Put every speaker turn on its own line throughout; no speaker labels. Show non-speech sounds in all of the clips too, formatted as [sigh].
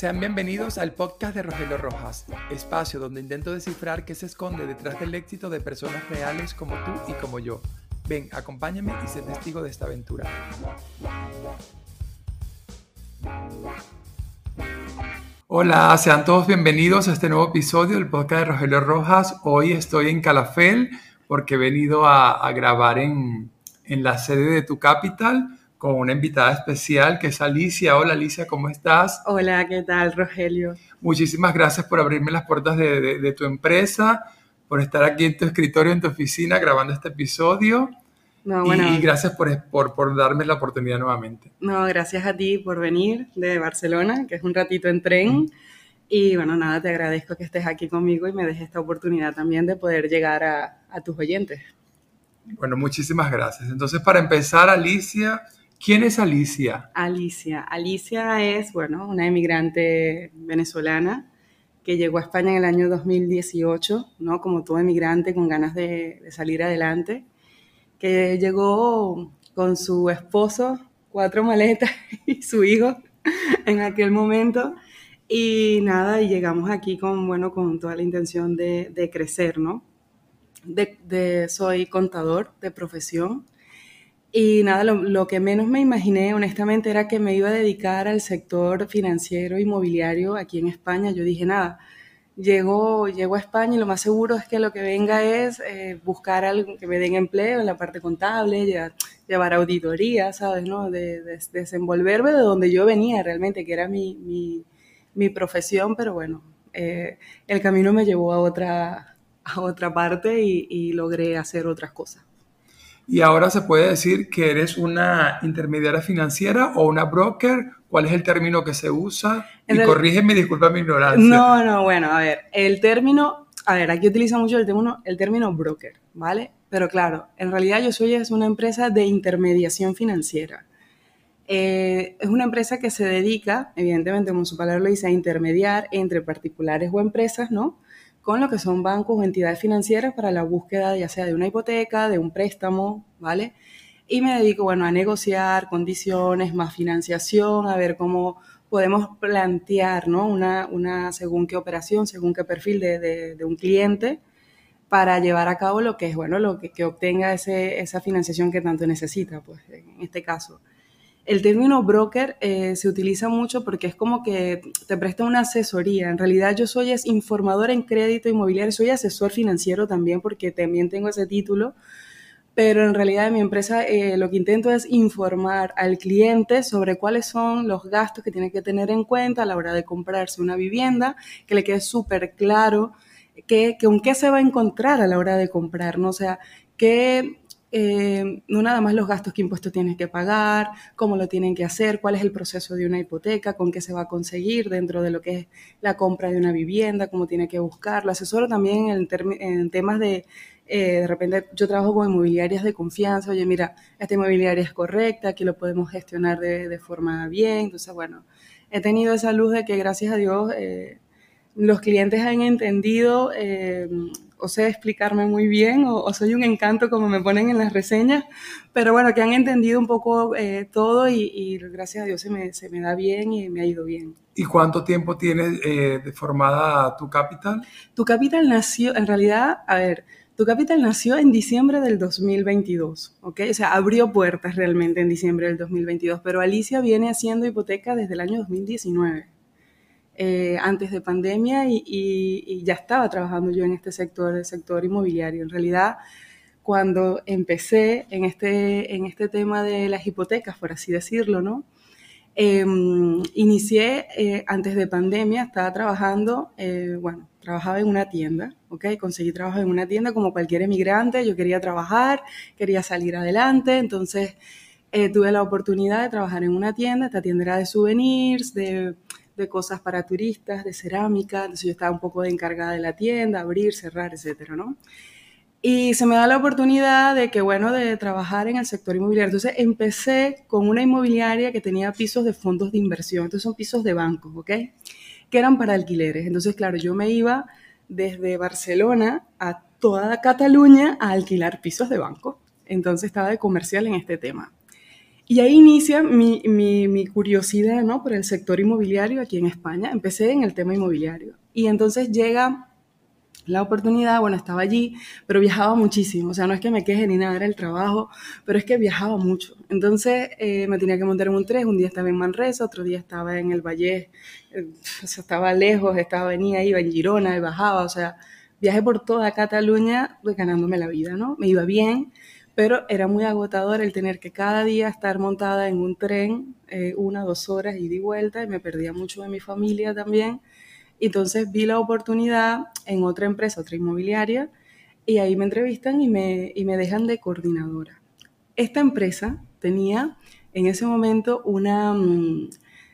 Sean bienvenidos al podcast de Rogelio Rojas, espacio donde intento descifrar qué se esconde detrás del éxito de personas reales como tú y como yo. Ven, acompáñame y sé testigo de esta aventura. Hola, sean todos bienvenidos a este nuevo episodio del podcast de Rogelio Rojas. Hoy estoy en Calafel porque he venido a, grabar en, en la sede de Tu Capital con una invitada especial que es Alicia. Hola Alicia, ¿cómo estás?
Hola, ¿qué tal Rogelio?
Muchísimas gracias por abrirme las puertas de, tu empresa, por estar aquí en tu escritorio, en tu oficina, grabando este episodio. No, bueno, y, gracias por, por, por, darme la oportunidad nuevamente.
No, gracias a ti por venir de Barcelona, que es un ratito en tren. Y bueno, nada, te agradezco que estés aquí conmigo y me dejes esta oportunidad también de poder llegar a, a tus oyentes.
Bueno, muchísimas gracias. Entonces, para empezar, Alicia, ¿Quién es Alicia?
Alicia. Alicia es, bueno, una emigrante venezolana que llegó a España en el año 2018, ¿no? Como todo emigrante con ganas de, salir adelante, que llegó con su esposo, cuatro maletas [laughs] y su hijo en aquel momento. Y nada, y llegamos aquí con, bueno, con toda la intención de, crecer, ¿no? de, soy contador de profesión y nada, lo, que menos me imaginé, honestamente, era que me iba a dedicar al sector financiero inmobiliario aquí en España. Yo dije, nada, llego, a España y lo más seguro es que lo que venga es eh, buscar algo que me den empleo en la parte contable, llevar, llevar auditoría, ¿sabes? ¿no? De, desenvolverme de donde yo venía realmente, que era mi, mi, profesión, pero bueno, eh, el camino me llevó a otra, a otra parte y, y logré hacer otras cosas.
Y ahora se puede decir que eres una intermediaria financiera o una broker. ¿Cuál es el término que se usa? y corrígeme, disculpa mi ignorancia.
No, no, bueno, a ver, el término, a ver, aquí utiliza mucho el término, el término broker, ¿vale? Pero claro, en realidad yo soy es una empresa de intermediación financiera. Eh, es una empresa que se dedica, evidentemente, como su palabra lo dice, a intermediar entre particulares o empresas, ¿no? Con lo que son bancos o entidades financieras para la búsqueda ya sea de una hipoteca, de un préstamo, ¿vale? Y me dedico, bueno, a negociar condiciones, más financiación, a ver cómo podemos plantear, ¿no? Una, una según qué operación, según qué perfil de, un cliente para llevar a cabo lo que es, bueno, lo que, que obtenga ese, esa financiación que tanto necesita, pues, en este caso. El término broker eh, se utiliza mucho porque es como que te presta una asesoría. En realidad yo soy es informador en crédito inmobiliario, soy asesor financiero también porque también tengo ese título, pero en realidad en mi empresa eh, lo que intento es informar al cliente sobre cuáles son los gastos que tiene que tener en cuenta a la hora de comprarse una vivienda, que le quede súper claro que, que con qué se va a encontrar a la hora de comprar, ¿no? O sea, qué eh, no nada más los gastos que impuestos tienes que pagar, cómo lo tienen que hacer, cuál es el proceso de una hipoteca, con qué se va a conseguir dentro de lo que es la compra de una vivienda, cómo tiene que buscarlo. Asesoro también en, temas de, eh, de repente yo trabajo con inmobiliarias de confianza, oye, mira, esta inmobiliaria es correcta, aquí lo podemos gestionar de, forma bien. Entonces, bueno, he tenido esa luz de que gracias a Dios eh, los clientes han entendido o sé explicarme muy bien o, soy un encanto como me ponen en las reseñas, pero bueno, que han entendido un poco eh, todo y, gracias a Dios se me, se me, da bien y me ha ido bien.
¿Y cuánto tiempo tienes eh, formada tu capital?
Tu capital nació, en realidad, a ver, tu capital nació en diciembre del 2022, ¿ok? O sea, abrió puertas realmente en diciembre del 2022, pero Alicia viene haciendo hipoteca desde el año 2019. Eh, antes de pandemia y, ya estaba trabajando yo en este sector, el sector inmobiliario. En realidad, cuando empecé en este, en este tema de las hipotecas, por así decirlo, ¿no? Em, inicié eh, antes de pandemia, estaba trabajando, eh, bueno, trabajaba en una tienda, ¿ok? Conseguí trabajo en una tienda como cualquier emigrante, yo quería trabajar, quería salir adelante, entonces tuve la oportunidad de trabajar en una tienda, esta tienda era de souvenirs, de de cosas para turistas, de cerámica, entonces yo estaba un poco de encargada de la tienda, abrir, cerrar, etcétera, ¿no? Y se me da la oportunidad de que, bueno, de trabajar en el sector inmobiliario. Entonces empecé con una inmobiliaria que tenía pisos de fondos de inversión, entonces son pisos de bancos, ¿ok? Que eran para alquileres. Entonces, claro, yo me iba desde Barcelona a toda Cataluña a alquilar pisos de banco. Entonces estaba de comercial en este tema. Y ahí inicia mi, mi, curiosidad ¿no? por el sector inmobiliario aquí en España. Empecé en el tema inmobiliario. Y entonces llega la oportunidad, bueno, estaba allí, pero viajaba muchísimo, o sea, no es que me queje ni nada, era el trabajo, pero es que viajaba mucho. Entonces eh, me tenía que montar en un tren, un día estaba en Manresa, otro día estaba en el Valle, eh, o sea, estaba lejos, estaba, venía, iba en Girona, y bajaba, o sea, viajé por toda Cataluña pues, ganándome la vida, ¿no? Me iba bien, pero era muy agotador el tener que cada día estar montada en un tren eh, una, dos horas y de vuelta, y me perdía mucho de mi familia también entonces vi la oportunidad en otra empresa, otra inmobiliaria, y ahí me entrevistan y me, y me dejan de coordinadora. Esta empresa tenía en ese momento una... Mm,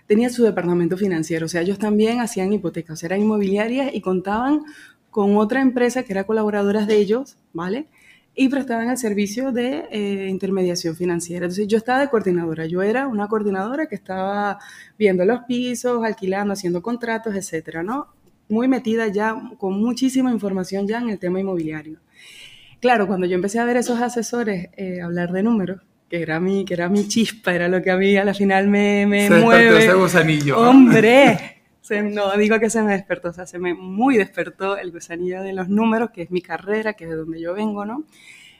tenía su departamento financiero, o sea, ellos también hacían hipotecas, eran inmobiliarias y contaban con otra empresa que era colaboradora de ellos, ¿vale? Y prestaban el servicio de eh, intermediación financiera. Entonces yo estaba de coordinadora, yo era una coordinadora que estaba viendo los pisos, alquilando, haciendo contratos, etcétera, ¿no? Muy metida ya, con muchísima información ya en el tema inmobiliario. Claro, cuando yo empecé a ver esos asesores eh, hablar de números, que era mi, que era mi chispa, era lo que a mí a la final me, me mueve.
Ese gusanillo.
Hombre, no digo que se me despertó, o sea, se me muy despertó el gusanillo de los números, que es mi carrera, que es de donde yo vengo, ¿no?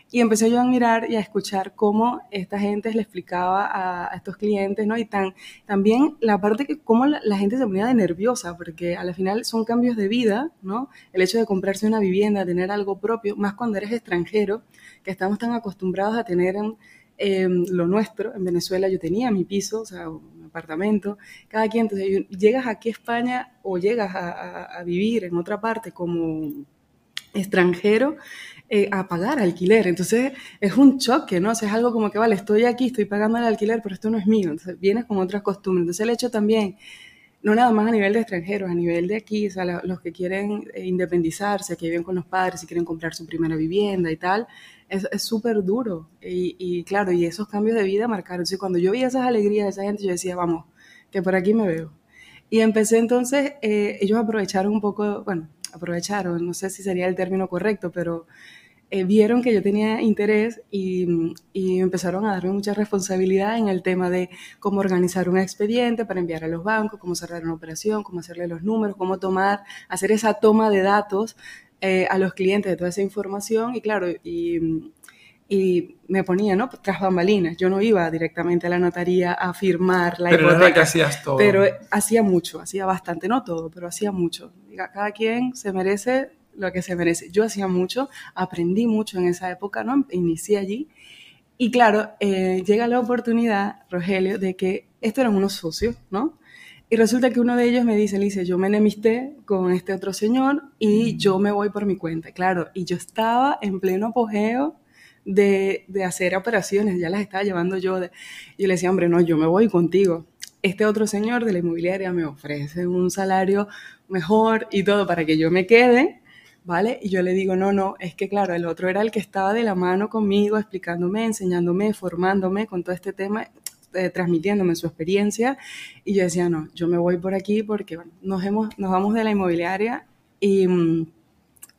Y empecé yo a mirar y a escuchar cómo esta gente le explicaba a, estos clientes, ¿no? Y tan, también la parte que cómo la, gente se ponía de nerviosa, porque al final son cambios de vida, ¿no? El hecho de comprarse una vivienda, tener algo propio, más cuando eres extranjero, que estamos tan acostumbrados a tener en, lo nuestro. En Venezuela yo tenía mi piso, o sea, apartamento, cada quien, entonces llegas aquí a España o llegas a, vivir en otra parte como extranjero eh, a pagar alquiler. Entonces es un choque, ¿no? O sea, es algo como que, vale, estoy aquí, estoy pagando el alquiler, pero esto no es mío. Entonces vienes con otras costumbres. Entonces el hecho también, no nada más a nivel de extranjeros, a nivel de aquí, o sea, los que quieren eh, independizarse, que viven con los padres y quieren comprar su primera vivienda y tal, es súper duro. Y, claro, y esos cambios de vida marcaron. Entonces, cuando yo veía esas alegrías de esa gente, yo decía, vamos, que por aquí me veo. Y empecé entonces, eh, ellos aprovecharon un poco, bueno, aprovecharon, no sé si sería el término correcto, pero eh, vieron que yo tenía interés y, y, empezaron a darme mucha responsabilidad en el tema de cómo organizar un expediente para enviar a los bancos, cómo cerrar una operación, cómo hacerle los números, cómo tomar, hacer esa toma de datos eh, a los clientes de toda esa información y claro, y, y me ponía, ¿no? Tras bambalinas. Yo no iba directamente a la notaría a firmar la
pero hipoteca. que hacías todo.
Pero hacía mucho, hacía bastante, no todo, pero hacía mucho. Cada quien se merece lo que se merece. Yo hacía mucho, aprendí mucho en esa época, ¿no? Inicié allí. Y claro, eh, llega la oportunidad, Rogelio, de que estos eran unos socios, ¿no? Y resulta que uno de ellos me dice, dice, yo me enemisté con este otro señor y mm. yo me voy por mi cuenta. Claro, y yo estaba en pleno apogeo de, de hacer operaciones, ya las estaba llevando yo. De, y yo le decía, hombre, no, yo me voy contigo. Este otro señor de la inmobiliaria me ofrece un salario mejor y todo para que yo me quede, ¿vale? Y yo le digo, no, no, es que claro, el otro era el que estaba de la mano conmigo, explicándome, enseñándome, formándome con todo este tema eh, transmitiéndome su experiencia y yo decía, no, yo me voy por aquí porque nos, hemos, nos vamos de la inmobiliaria y mm,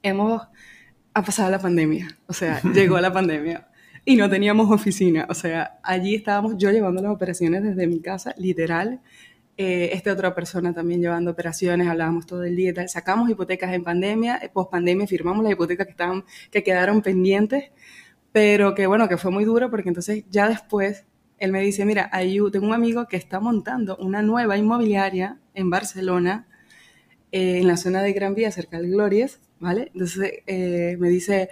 hemos ha pasado la pandemia, o sea, [laughs] llegó la pandemia y no teníamos oficina, o sea, allí estábamos yo llevando las operaciones desde mi casa, literal, eh, esta otra persona también llevando operaciones, hablábamos todo el día, tal. sacamos hipotecas en pandemia, eh, post pandemia firmamos las hipotecas que, estaban, que quedaron pendientes, pero que bueno, que fue muy duro porque entonces ya después él me dice, mira, tengo un amigo que está montando una nueva inmobiliaria en Barcelona, eh, en la zona de Gran Vía, cerca del Glorias, ¿vale? Entonces eh, me dice,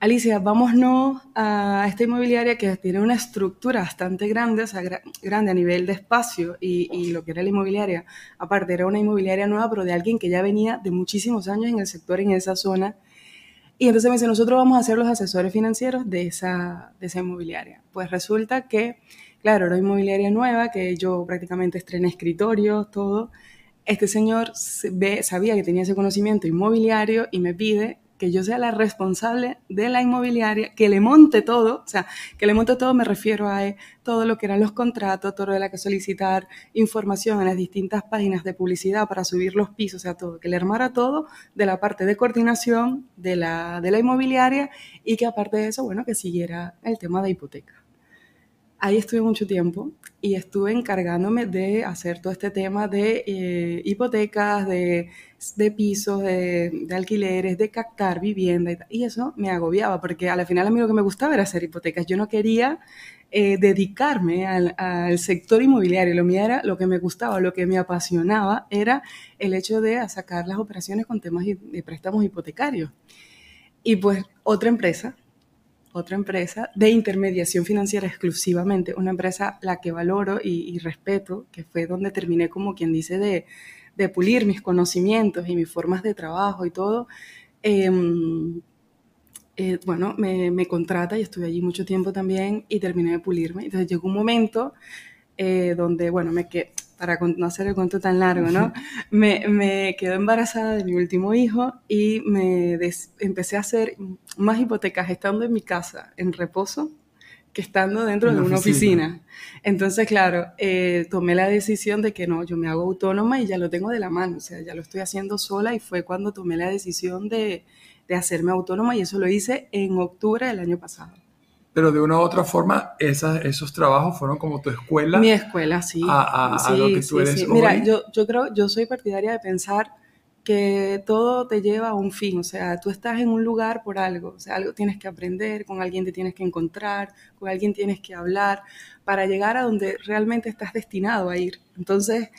Alicia, vámonos a esta inmobiliaria que tiene una estructura bastante grande, o sea, a nivel de espacio y, y, lo que era la inmobiliaria. Aparte, era una inmobiliaria nueva, pero de alguien que ya venía de muchísimos años en el sector, en esa zona. Y entonces me dice, nosotros vamos a ser los asesores financieros de esa, de esa inmobiliaria. Pues resulta que, claro, era inmobiliaria nueva, que yo prácticamente estrené escritorios, todo. Este señor ve, sabía que tenía ese conocimiento inmobiliario y me pide que yo sea la responsable de la inmobiliaria, que le monte todo, o sea, que le monte todo me refiero a eh, todo lo que eran los contratos, todo lo que solicitar información en las distintas páginas de publicidad para subir los pisos, o sea, todo, que le armara todo de la parte de coordinación de la, de la inmobiliaria y que aparte de eso, bueno, que siguiera el tema de hipoteca. Ahí estuve mucho tiempo y estuve encargándome de hacer todo este tema de eh, hipotecas, de, pisos, de, alquileres, de captar vivienda y, eso me agobiaba porque al final a mí lo que me gustaba era hacer hipotecas. Yo no quería eh, dedicarme al, al, sector inmobiliario. Lo mío era lo que me gustaba, lo que me apasionaba era el hecho de sacar las operaciones con temas de préstamos hipotecarios. Y pues otra empresa, otra empresa de intermediación financiera exclusivamente, una empresa la que valoro y, respeto, que fue donde terminé como quien dice de, de, pulir mis conocimientos y mis formas de trabajo y todo. Eh, eh, bueno, me, me, contrata y estuve allí mucho tiempo también y terminé de pulirme. Entonces llegó un momento eh, donde, bueno, me quedé, para no hacer el cuento tan largo, ¿no? Me, me quedé embarazada de mi último hijo y me empecé a hacer más hipotecas estando en mi casa en reposo que estando dentro de una oficina. oficina. Entonces, claro, eh, tomé la decisión de que no, yo me hago autónoma y ya lo tengo de la mano, o sea, ya lo estoy haciendo sola y fue cuando tomé la decisión de, de hacerme autónoma y eso lo hice en octubre del año pasado.
Pero de una u otra forma, esas, esos trabajos fueron como tu escuela.
Mi escuela, sí.
A, a,
sí,
lo que tú
sí,
eres
sí.
hoy.
Mira, yo, yo creo, yo soy partidaria de pensar que todo te lleva a un fin, o sea, tú estás en un lugar por algo, o sea, algo tienes que aprender, con alguien te tienes que encontrar, con alguien tienes que hablar, para llegar a donde realmente estás destinado a ir. Entonces,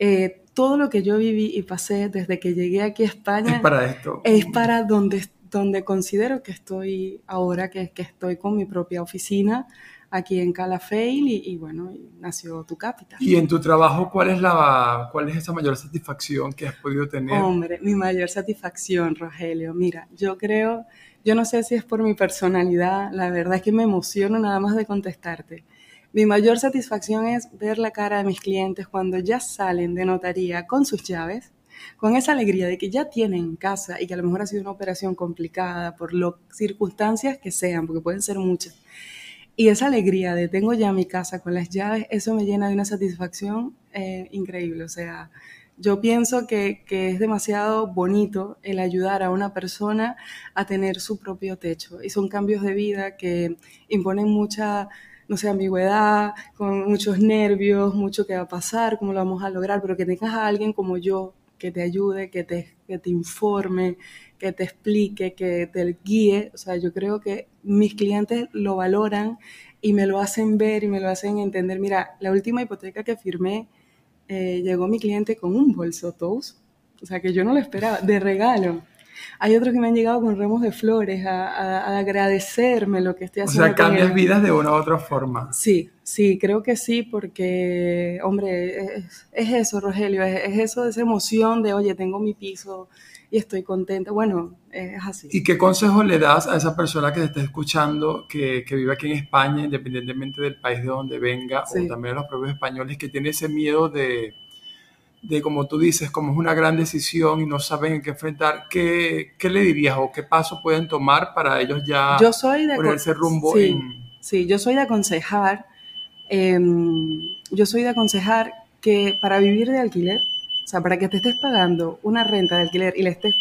eh, todo lo que yo viví y pasé desde que llegué aquí a España
es para esto.
Es para donde, donde considero que estoy ahora, que, que estoy con mi propia oficina aquí en Calafell y, y bueno, nació tu capital.
Y en tu trabajo, ¿cuál es, la, ¿cuál es esa mayor satisfacción que has podido tener?
Hombre, mi mayor satisfacción, Rogelio. Mira, yo creo, yo no sé si es por mi personalidad, la verdad es que me emociono nada más de contestarte. Mi mayor satisfacción es ver la cara de mis clientes cuando ya salen de notaría con sus llaves, con esa alegría de que ya tienen casa y que a lo mejor ha sido una operación complicada por las circunstancias que sean, porque pueden ser muchas. Y esa alegría de tengo ya mi casa con las llaves, eso me llena de una satisfacción eh, increíble. O sea, yo pienso que, que, es demasiado bonito el ayudar a una persona a tener su propio techo. Y son cambios de vida que imponen mucha, no sé, ambigüedad, con muchos nervios, mucho que va a pasar, cómo lo vamos a lograr, pero que tengas a alguien como yo que te ayude, que te, que te informe, que te explique, que te guíe. O sea, yo creo que mis clientes lo valoran y me lo hacen ver y me lo hacen entender. Mira, la última hipoteca que firmé, eh, llegó mi cliente con un bolso Toast, o sea, que yo no lo esperaba, de regalo. Hay otros que me han llegado con ramos de flores a, a, a agradecerme lo que estoy haciendo.
O sea, cambias vidas de una u otra forma.
Sí, sí, creo que sí, porque, hombre, es, es eso, Rogelio, es, es, eso de esa emoción de, oye, tengo mi piso y estoy contenta. Bueno, es así.
¿Y qué consejo le das a esa persona que te está escuchando, que, que vive aquí en España, independientemente del país de donde venga, sí. o también a los propios españoles que tienen ese miedo de de como tú dices, como es una gran decisión y no saben en qué enfrentar, ¿qué, qué le dirías o qué pasos pueden tomar para ellos ya
yo soy de
ponerse rumbo
sí,
en...
Sí, yo soy de aconsejar, eh, yo soy de aconsejar que para vivir de alquiler, o sea, para que te estés pagando una renta de alquiler y le estés...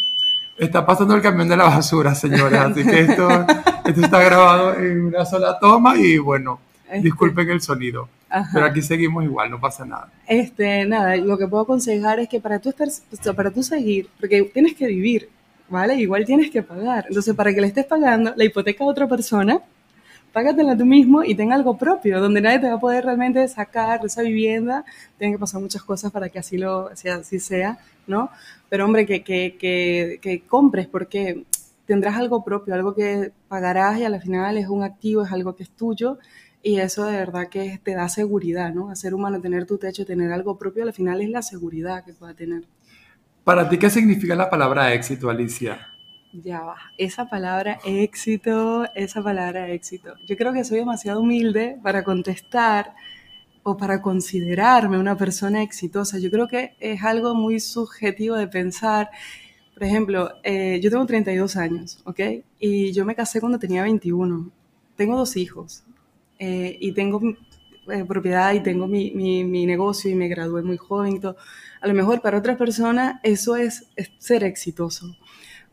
Está pasando el camión de la basura, señores, así que esto, [laughs] esto está grabado en una sola toma y bueno. Disculpen el sonido. Ajá. Pero aquí seguimos igual, no pasa nada.
Este, nada, lo que puedo aconsejar es que para tú, estar, para tú seguir, porque tienes que vivir, ¿vale? Igual tienes que pagar. Entonces, para que le estés pagando la hipoteca a otra persona, págatela tú mismo y ten algo propio, donde nadie te va a poder realmente sacar de esa vivienda. Tienen que pasar muchas cosas para que así, lo, así sea, ¿no? Pero, hombre, que, que, que, que compres, porque tendrás algo propio, algo que pagarás y al final es un activo, es algo que es tuyo y eso de verdad que te da seguridad, ¿no? A ser humano, tener tu techo, tener algo propio, al final es la seguridad que pueda tener.
¿Para ti qué significa la palabra éxito, Alicia?
Ya va, esa palabra éxito, esa palabra éxito. Yo creo que soy demasiado humilde para contestar o para considerarme una persona exitosa. Yo creo que es algo muy subjetivo de pensar. Por ejemplo, eh, yo tengo 32 años, ¿ok? Y yo me casé cuando tenía 21. Tengo dos hijos, eh, y tengo eh, propiedad y tengo mi, mi, mi, negocio y me gradué muy joven y todo. A lo mejor para otras personas eso es, es, ser exitoso.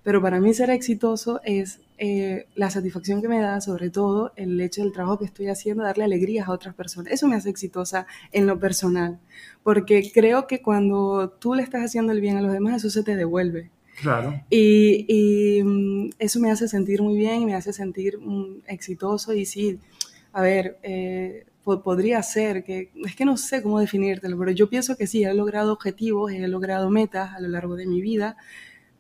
Pero para mí ser exitoso es eh, la satisfacción que me da, sobre todo el hecho del trabajo que estoy haciendo, darle alegrías a otras personas. Eso me hace exitosa en lo personal, porque creo que cuando tú le estás haciendo el bien a los demás, eso se te devuelve.
Claro.
Y, mm, eso me hace sentir muy bien, me hace sentir mm, exitoso y sí, a ver, eh, podría ser que, es que no sé cómo definírtelo, pero yo pienso que sí, he logrado objetivos, he logrado metas a lo largo de mi vida,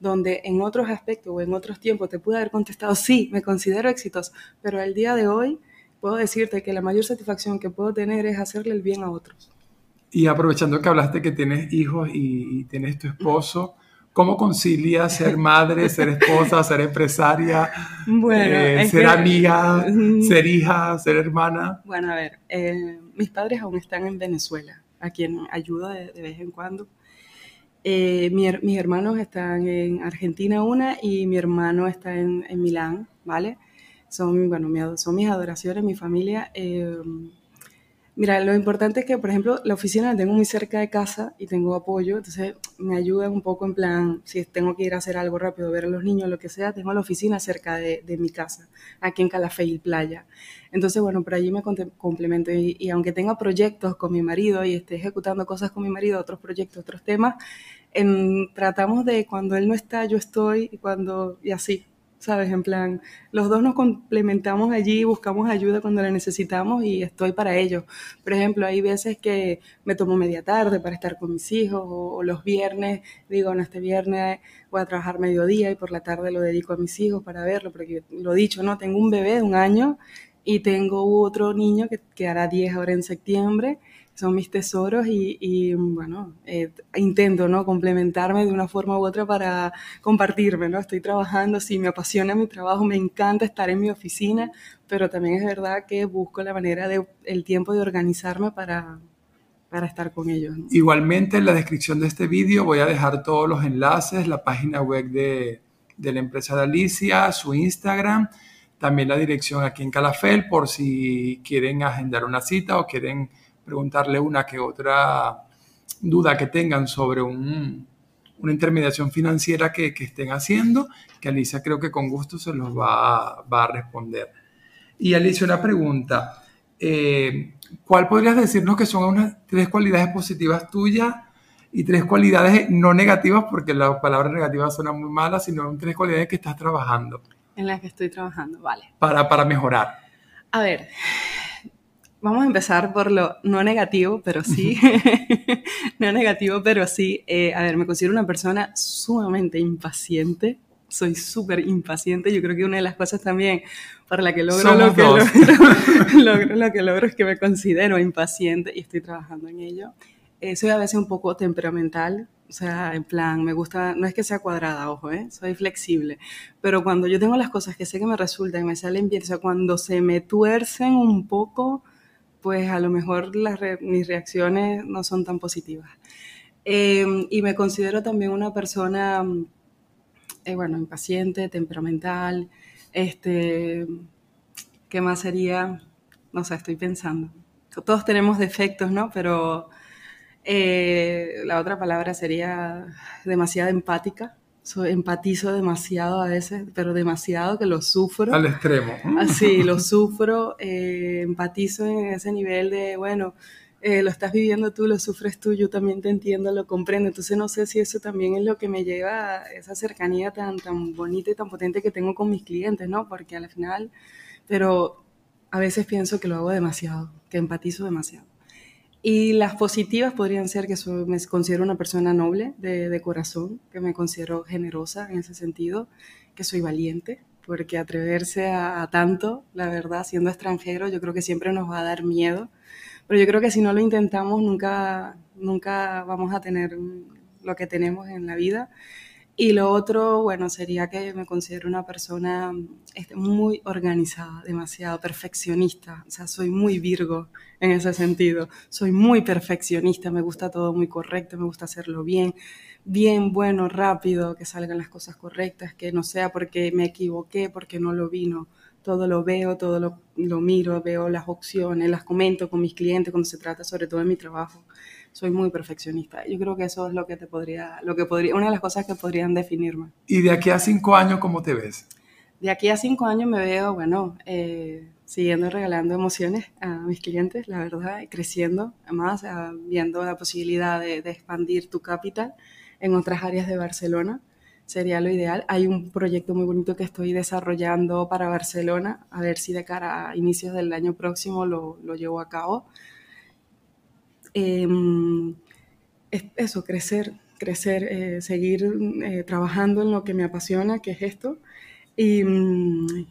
donde en otros aspectos o en otros tiempos te pude haber contestado, sí, me considero exitoso, pero al día de hoy puedo decirte que la mayor satisfacción que puedo tener es hacerle el bien a otros.
Y aprovechando que hablaste que tienes hijos y, tienes tu esposo, ¿cómo concilias ser madre, ser esposa, ser empresaria, eh, ser amiga, ser hija, ser hermana?
Bueno, a ver, eh, mis padres aún están en Venezuela, a quien ayudo de vez en cuando eh, mis hermanos están en Argentina una y mi hermano está en, en Milán, ¿vale? Son, bueno, son mis adoraciones, mi familia. Mira, lo importante es que, por ejemplo, la oficina la tengo muy cerca de casa y tengo apoyo, entonces me ayuda un poco en plan, si tengo que ir a hacer algo rápido, ver a los niños, lo que sea, tengo la oficina cerca de, mi casa, aquí en Calafell Playa. Entonces, bueno, por allí me complemento y, aunque tenga proyectos con mi marido y esté ejecutando cosas con mi marido, otros proyectos, otros temas, en, tratamos de cuando él no está, yo estoy y cuando, y así, ¿sabes? En plan, los dos nos complementamos allí, buscamos ayuda cuando la necesitamos y estoy para ello. Por ejemplo, hay veces que me tomo media tarde para estar con mis hijos o, los viernes, digo, no, este viernes voy a trabajar mediodía y por la tarde lo dedico a mis hijos para verlo, porque lo dicho, ¿no? Tengo un bebé de un año y tengo otro niño que, que hará 10 ahora en septiembre son mis tesoros y, bueno, eh, intento, ¿no? Complementarme de una forma u otra para compartirme, ¿no? Estoy trabajando, sí, me apasiona mi trabajo, me encanta estar en mi oficina, pero también es verdad que busco la manera de, el tiempo de organizarme para, para estar con ellos.
Igualmente en la descripción de este vídeo voy a dejar todos los enlaces, la página web de, de la empresa de Alicia, su Instagram, también la dirección aquí en Calafel por si quieren agendar una cita o quieren preguntarle una que otra duda que tengan sobre una intermediación financiera que, estén haciendo, que Alicia creo que con gusto se los va, a responder. Y Alicia, una pregunta. Eh, ¿Cuál podrías decirnos que son unas tres cualidades positivas tuyas y tres cualidades no negativas, porque la palabra negativa suena muy mala, sino tres cualidades que estás trabajando?
En las que estoy trabajando, vale.
Para, para mejorar.
A ver, Vamos a empezar por lo no negativo, pero sí. [laughs] no negativo, pero sí. Eh, a ver, me considero una persona sumamente impaciente. Soy súper impaciente. Yo creo que una de las cosas también para la que logro lo que [laughs] [laughs] logro, lo que logro es que me considero impaciente y estoy trabajando en ello. Eh, soy a veces un poco temperamental, o sea, en plan, me gusta, no es que sea cuadrada, ojo, ¿eh? soy flexible, pero cuando yo tengo las cosas que sé que me resultan y me salen bien, o sea, cuando se me tuercen un poco, pues a lo mejor mis reacciones no son tan positivas. Em, y me considero también una persona, eh, bueno, impaciente, temperamental, este, ¿qué más sería? No sé, estoy pensando. Todos tenemos defectos, ¿no? Pero eh, la otra palabra sería demasiado empática empatizo demasiado a veces, pero demasiado que lo sufro.
Al extremo.
Así, lo sufro, eh, empatizo en ese nivel de, bueno, eh, lo estás viviendo tú, lo sufres tú, yo también te entiendo, lo comprendo. Entonces no sé si eso también es lo que me lleva a esa cercanía tan, tan bonita y tan potente que tengo con mis clientes, ¿no? Porque al final, pero a veces pienso que lo hago demasiado, que empatizo demasiado. Y las positivas podrían ser que me considero una persona noble de, corazón, que me considero generosa en ese sentido, que soy valiente, porque atreverse a, tanto, la verdad, siendo extranjero, yo creo que siempre nos va a dar miedo. Pero yo creo que si no lo intentamos, nunca, nunca vamos a tener lo que tenemos en la vida. Y lo otro, bueno, sería que me considero una persona este, muy organizada, demasiado perfeccionista. O sea, soy muy virgo en ese sentido. Soy muy perfeccionista, me gusta todo muy correcto, me gusta hacerlo bien, bien, bueno, rápido, que salgan las cosas correctas, que no sea porque me equivoqué, porque no lo vino. Todo lo veo, todo lo, lo miro, veo las opciones, las comento con mis clientes cuando se trata sobre todo de mi trabajo soy muy perfeccionista. Yo creo que eso es lo que te podría, lo que podría, una de las cosas que podrían definirme.
¿Y de aquí a cinco años cómo te ves?
De aquí a cinco años me veo, bueno, eh, siguiendo regalando emociones a mis clientes, la verdad, creciendo, además viendo la posibilidad de, de expandir tu capital en otras áreas de Barcelona sería lo ideal. Hay un proyecto muy bonito que estoy desarrollando para Barcelona, a ver si de cara a inicios del año próximo lo, lo llevo a cabo. Em, eso, crecer, crecer, eh, seguir eh, trabajando en lo que me apasiona, que es esto. Y,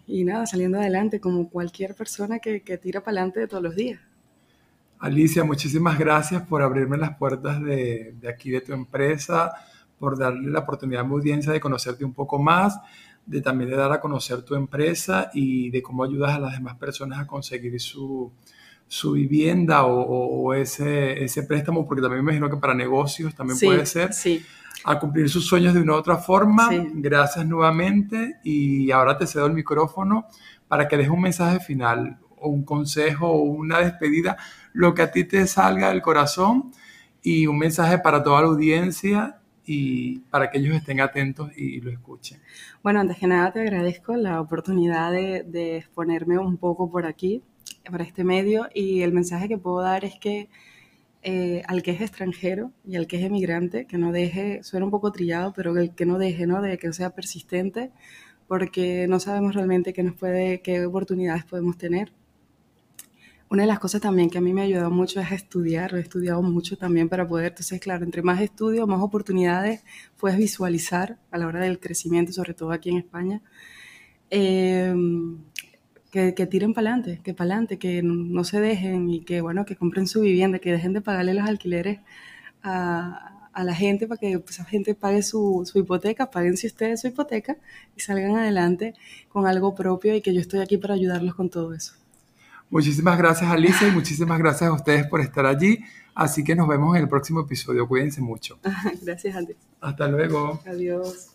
y nada, saliendo adelante como cualquier persona que, que tira para adelante todos los días.
Alicia, muchísimas gracias por abrirme las puertas de, de aquí de tu empresa por darle la oportunidad a mi audiencia de conocerte un poco más, de también de dar a conocer tu empresa y de cómo ayudas a las demás personas a conseguir su, su vivienda o, ese, ese, préstamo, porque también me imagino que para negocios también puede ser,
sí.
a cumplir sus sueños de una u otra forma. Gracias nuevamente y ahora te cedo el micrófono para que dejes un mensaje final o un consejo o una despedida, lo que a ti te salga del corazón y un mensaje para toda la audiencia y para que ellos estén atentos y lo escuchen.
Bueno, antes que nada te agradezco la oportunidad de, exponerme un poco por aquí, para este medio, y el mensaje que puedo dar es que eh, al que es extranjero y al que es emigrante, que no deje, suena un poco trillado, pero el que no deje, ¿no? De que sea persistente, porque no sabemos realmente qué nos puede, qué oportunidades podemos tener una de las cosas también que a mí me ha ayudado mucho es estudiar, he estudiado mucho también para poder, entonces claro, entre más estudio, más oportunidades puedes visualizar a la hora del crecimiento, sobre todo aquí en España. Em, que, tiren para adelante, que para adelante, que no se dejen y que bueno, que compren su vivienda, que dejen de pagarle los alquileres a, a la gente para que esa gente pague su, su hipoteca, paguen si ustedes su hipoteca y salgan adelante con algo propio y que yo estoy aquí para ayudarlos con todo eso.
Muchísimas gracias Alicia y muchísimas gracias a ustedes por estar allí. Así que nos vemos en el próximo episodio. Cuídense mucho. [laughs]
Gracias Andy.
Hasta luego.
Adiós.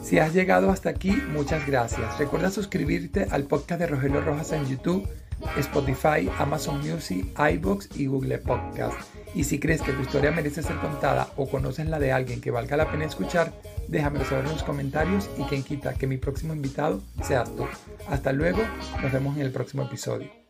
Si has llegado hasta aquí, muchas gracias. Recuerda suscribirte al podcast de Rogelio Rojas en YouTube, Spotify, Amazon Music, iBox y Google Podcast. Y si crees que tu historia merece ser contada o conoces la de alguien que valga la pena escuchar, déjamelo saber en los comentarios y quien quita que mi próximo invitado seas tú. Hasta luego, nos vemos en el próximo episodio.